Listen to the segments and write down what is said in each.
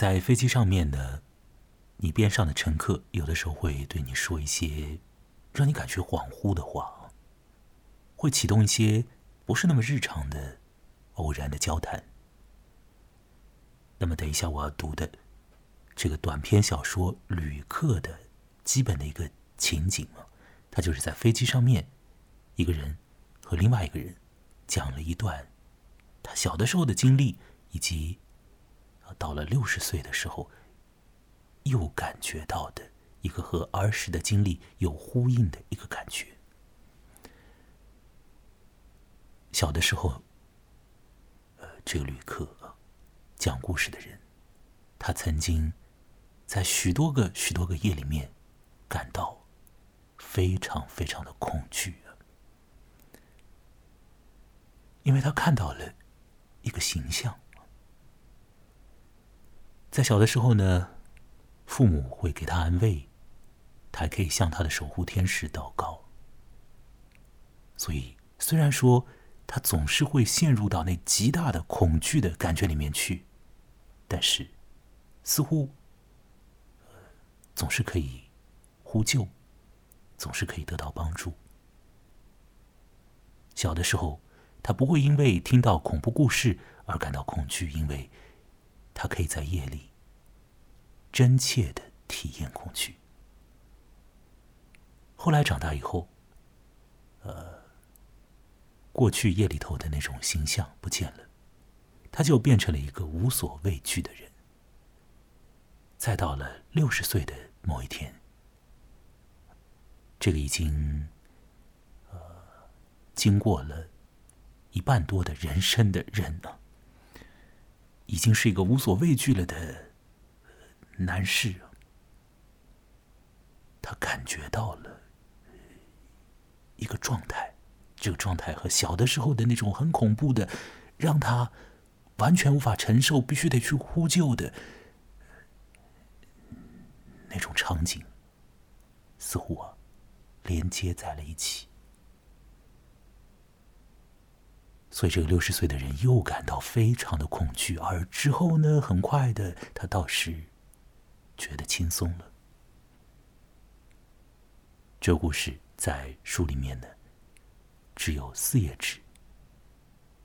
在飞机上面呢，你边上的乘客有的时候会对你说一些让你感觉恍惚的话，会启动一些不是那么日常的偶然的交谈。那么，等一下我要读的这个短篇小说《旅客》的基本的一个情景啊，它就是在飞机上面，一个人和另外一个人讲了一段他小的时候的经历，以及到了六十岁的时候又感觉到的一个和儿时的经历有呼应的一个感觉。小的时候，呃，这个旅客。讲故事的人，他曾经在许多个、许多个夜里面感到非常非常的恐惧啊，因为他看到了一个形象。在小的时候呢，父母会给他安慰，他还可以向他的守护天使祷告。所以，虽然说他总是会陷入到那极大的恐惧的感觉里面去。但是，似乎总是可以呼救，总是可以得到帮助。小的时候，他不会因为听到恐怖故事而感到恐惧，因为他可以在夜里真切的体验恐惧。后来长大以后，呃，过去夜里头的那种形象不见了。他就变成了一个无所畏惧的人。再到了六十岁的某一天，这个已经呃经过了一半多的人生的人呢，已经是一个无所畏惧了的男士。他感觉到了一个状态，这个状态和小的时候的那种很恐怖的，让他。完全无法承受，必须得去呼救的那种场景，似乎啊连接在了一起。所以，这个六十岁的人又感到非常的恐惧，而之后呢，很快的，他倒是觉得轻松了。这故事在书里面呢只有四页纸。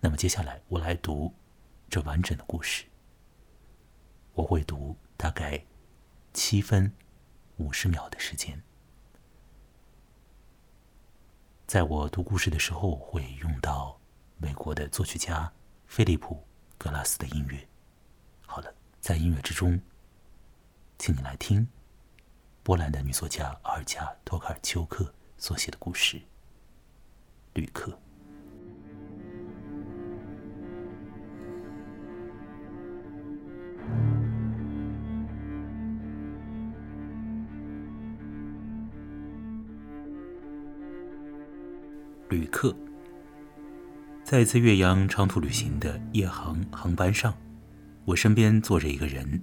那么，接下来我来读。这完整的故事，我会读大概七分五十秒的时间。在我读故事的时候，会用到美国的作曲家菲利普·格拉斯的音乐。好了，在音乐之中，请你来听波兰的女作家阿尔加·托卡尔丘克所写的故事《旅客》。旅客在一次岳阳长途旅行的夜航航班上，我身边坐着一个人。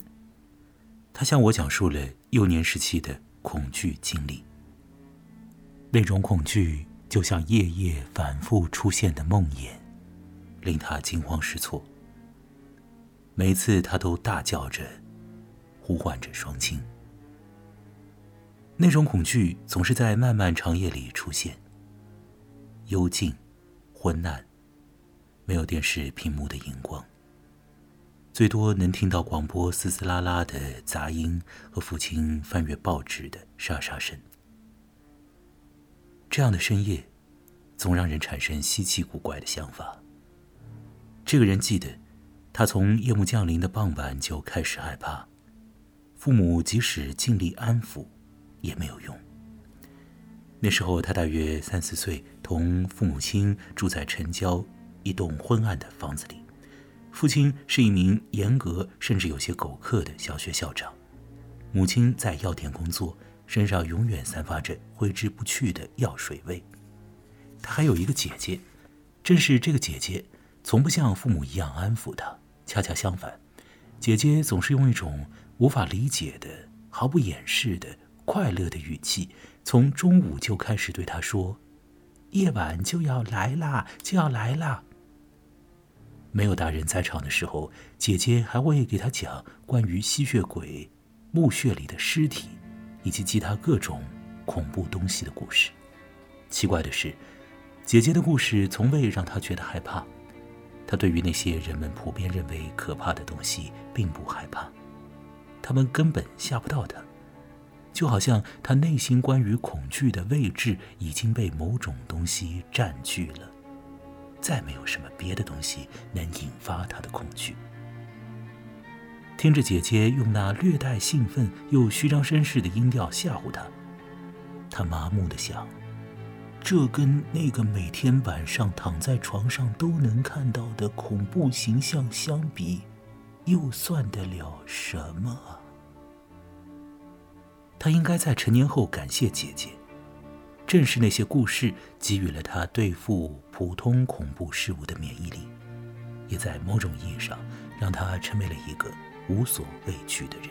他向我讲述了幼年时期的恐惧经历。那种恐惧就像夜夜反复出现的梦魇，令他惊慌失措。每次他都大叫着，呼唤着双亲。那种恐惧总是在漫漫长夜里出现。幽静、昏暗，没有电视屏幕的荧光，最多能听到广播嘶嘶啦啦的杂音和父亲翻阅报纸的沙沙声。这样的深夜，总让人产生稀奇古怪的想法。这个人记得，他从夜幕降临的傍晚就开始害怕，父母即使尽力安抚，也没有用。那时候他大约三四岁，同父母亲住在城郊一栋昏暗的房子里。父亲是一名严格甚至有些苟刻的小学校长，母亲在药店工作，身上永远散发着挥之不去的药水味。他还有一个姐姐，正是这个姐姐，从不像父母一样安抚他，恰恰相反，姐姐总是用一种无法理解的、毫不掩饰的快乐的语气。从中午就开始对他说：“夜晚就要来啦，就要来啦。”没有大人在场的时候，姐姐还会给他讲关于吸血鬼、墓穴里的尸体，以及其他各种恐怖东西的故事。奇怪的是，姐姐的故事从未让他觉得害怕。他对于那些人们普遍认为可怕的东西并不害怕，他们根本吓不到他。就好像他内心关于恐惧的位置已经被某种东西占据了，再没有什么别的东西能引发他的恐惧。听着姐姐用那略带兴奋又虚张声势的音调吓唬他，他麻木的想：这跟那个每天晚上躺在床上都能看到的恐怖形象相比，又算得了什么？他应该在成年后感谢姐姐，正是那些故事给予了他对付普通恐怖事物的免疫力，也在某种意义上让他成为了一个无所畏惧的人。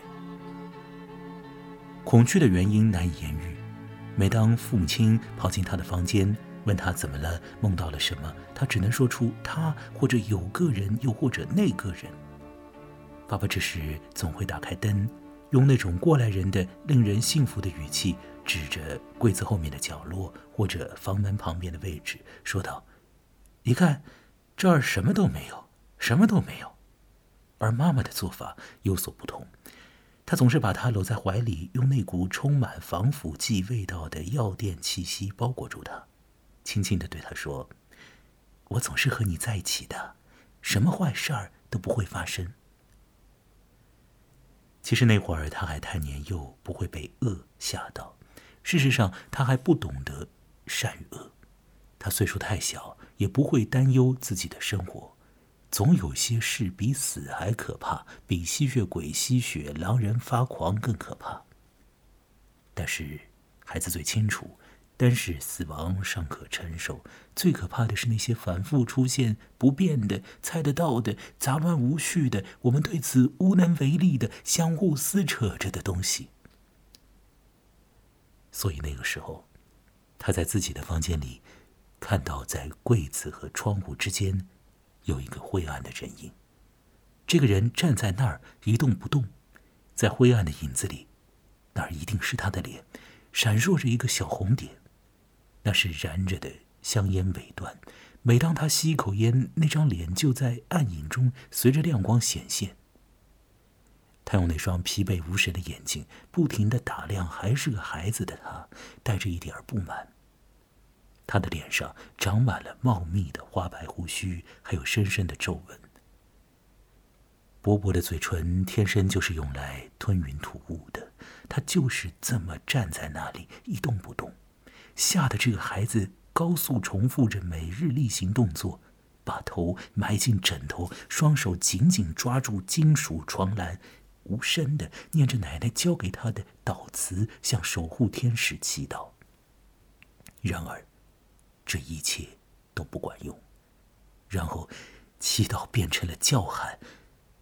恐惧的原因难以言喻，每当父母亲跑进他的房间，问他怎么了，梦到了什么，他只能说出他或者有个人，又或者那个人。爸爸这时总会打开灯。用那种过来人的、令人信服的语气，指着柜子后面的角落或者房门旁边的位置，说道：“你看，这儿什么都没有，什么都没有。”而妈妈的做法有所不同，她总是把他搂在怀里，用那股充满防腐剂味道的药店气息包裹住他，轻轻的对他说：“我总是和你在一起的，什么坏事儿都不会发生。”其实那会儿他还太年幼，不会被恶吓到。事实上，他还不懂得善与恶。他岁数太小，也不会担忧自己的生活。总有些事比死还可怕，比吸血鬼吸血、狼人发狂更可怕。但是，孩子最清楚。但是死亡尚可承受，最可怕的是那些反复出现、不变的、猜得到的、杂乱无序的、我们对此无能为力的、相互撕扯着的东西。所以那个时候，他在自己的房间里，看到在柜子和窗户之间，有一个灰暗的人影。这个人站在那儿一动不动，在灰暗的影子里，那儿一定是他的脸，闪烁着一个小红点。那是燃着的香烟尾端，每当他吸一口烟，那张脸就在暗影中随着亮光显现。他用那双疲惫无神的眼睛不停的打量还是个孩子的他，带着一点不满。他的脸上长满了茂密的花白胡须，还有深深的皱纹。薄薄的嘴唇天生就是用来吞云吐雾的，他就是这么站在那里一动不动。吓得这个孩子高速重复着每日例行动作，把头埋进枕头，双手紧紧抓住金属床栏，无声的念着奶奶教给他的祷词，向守护天使祈祷。然而，这一切都不管用。然后，祈祷变成了叫喊，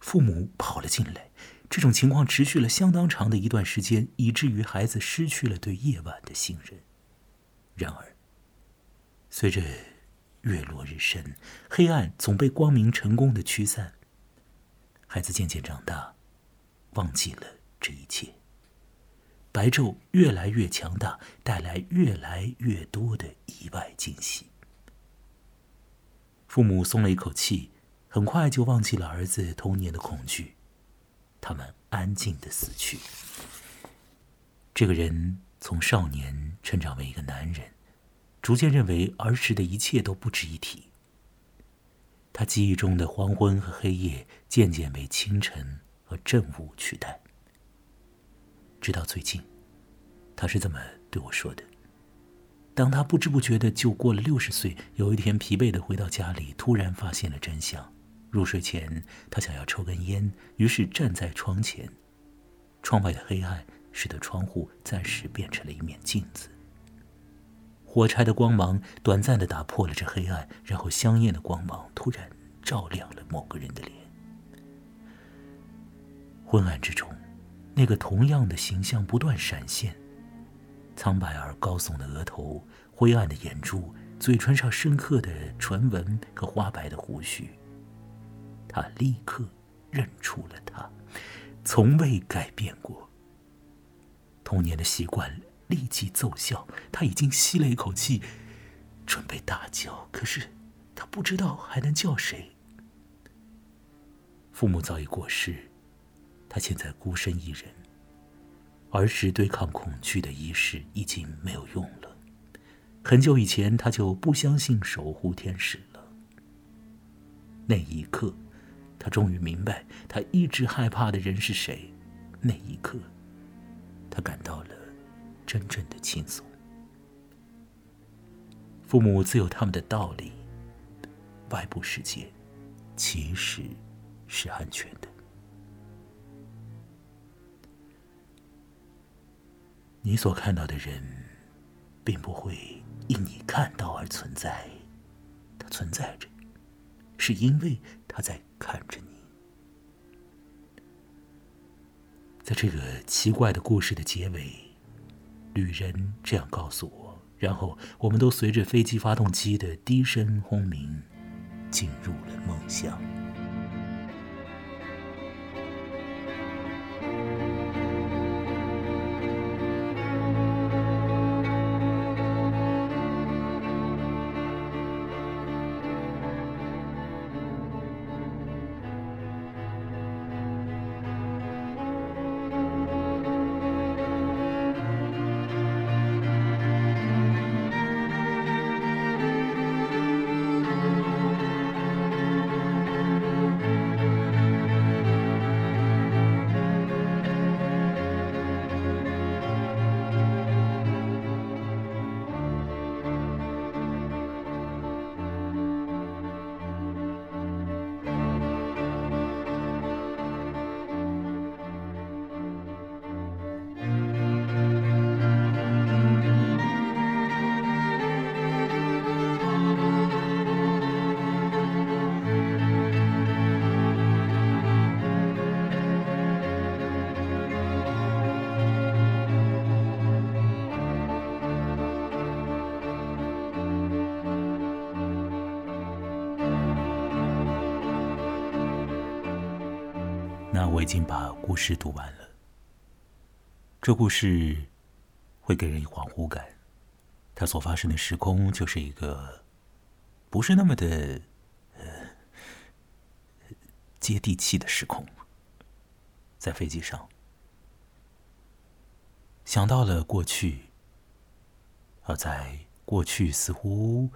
父母跑了进来。这种情况持续了相当长的一段时间，以至于孩子失去了对夜晚的信任。然而，随着月落日升，黑暗总被光明成功的驱散。孩子渐渐长大，忘记了这一切。白昼越来越强大，带来越来越多的意外惊喜。父母松了一口气，很快就忘记了儿子童年的恐惧。他们安静的死去。这个人。从少年成长为一个男人，逐渐认为儿时的一切都不值一提。他记忆中的黄昏和黑夜渐渐被清晨和正午取代。直到最近，他是这么对我说的：当他不知不觉的就过了六十岁，有一天疲惫的回到家里，突然发现了真相。入睡前，他想要抽根烟，于是站在窗前，窗外的黑暗。使得窗户暂时变成了一面镜子，火柴的光芒短暂的打破了这黑暗，然后香艳的光芒突然照亮了某个人的脸。昏暗之中，那个同样的形象不断闪现：苍白而高耸的额头，灰暗的眼珠，嘴唇上深刻的唇纹和花白的胡须。他立刻认出了他，从未改变过。童年的习惯立即奏效，他已经吸了一口气，准备大叫，可是他不知道还能叫谁。父母早已过世，他现在孤身一人，儿时对抗恐惧的仪式已经没有用了。很久以前，他就不相信守护天使了。那一刻，他终于明白，他一直害怕的人是谁。那一刻，他感到了真正的轻松。父母自有他们的道理，外部世界其实是安全的。你所看到的人，并不会。因你看到而存在，它存在着，是因为他在看着你。在这个奇怪的故事的结尾，旅人这样告诉我，然后我们都随着飞机发动机的低声轰鸣，进入了梦乡。那我已经把故事读完了。这故事会给人以恍惚感，它所发生的时空就是一个不是那么的呃接地气的时空。在飞机上，想到了过去，而在过去似乎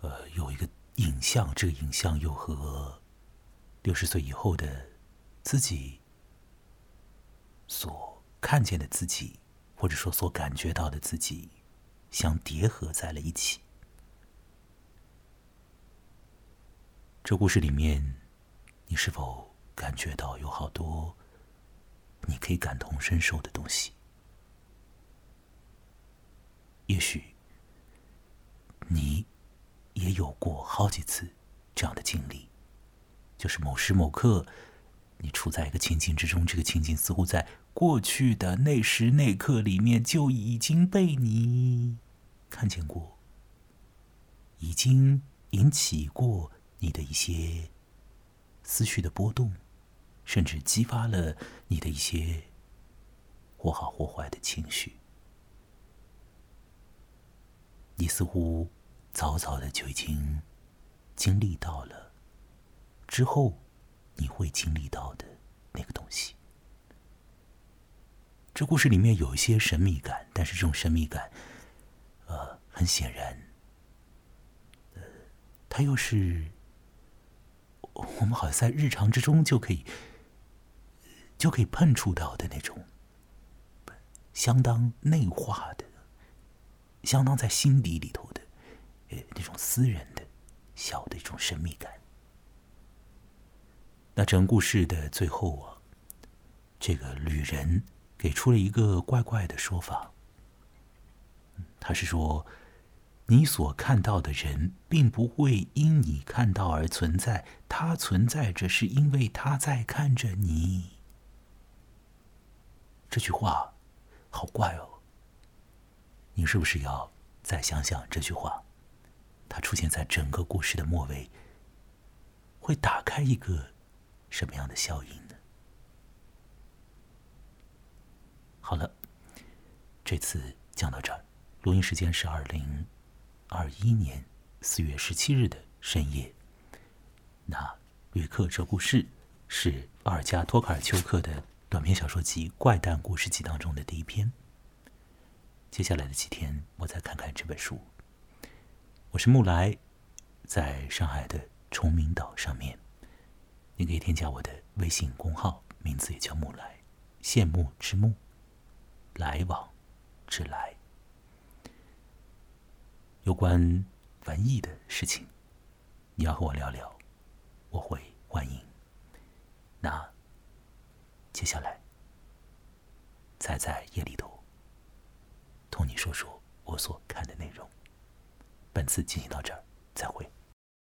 呃有一个影像，这个影像又和六十岁以后的。自己所看见的自己，或者说所感觉到的自己，相叠合在了一起。这故事里面，你是否感觉到有好多你可以感同身受的东西？也许你也有过好几次这样的经历，就是某时某刻。你处在一个情境之中，这个情境似乎在过去的那时那刻里面就已经被你看见过，已经引起过你的一些思绪的波动，甚至激发了你的一些或好或坏的情绪。你似乎早早的就已经经历到了之后。你会经历到的那个东西。这故事里面有一些神秘感，但是这种神秘感，呃，很显然，呃，它又是我们好像在日常之中就可以就可以碰触到的那种，相当内化的、相当在心底里头的，呃，那种私人的小的一种神秘感。那整故事的最后啊，这个旅人给出了一个怪怪的说法。他是说，你所看到的人，并不会因你看到而存在，他存在着是因为他在看着你。这句话好怪哦。你是不是要再想想这句话？它出现在整个故事的末尾。会打开一个什么样的效应呢？好了，这次讲到这儿，录音时间是二零二一年四月十七日的深夜。那《旅客这故事》是奥尔加·托卡尔丘克的短篇小说集《怪诞故事集》当中的第一篇。接下来的几天，我再看看这本书。我是木来，在上海的崇明岛上面。你可以添加我的微信公号，名字也叫木来，羡慕之慕。来往之来，有关文艺的事情，你要和我聊聊，我会欢迎。那接下来，再在夜里头，同你说说我所看的内容。本次进行到这儿，再会。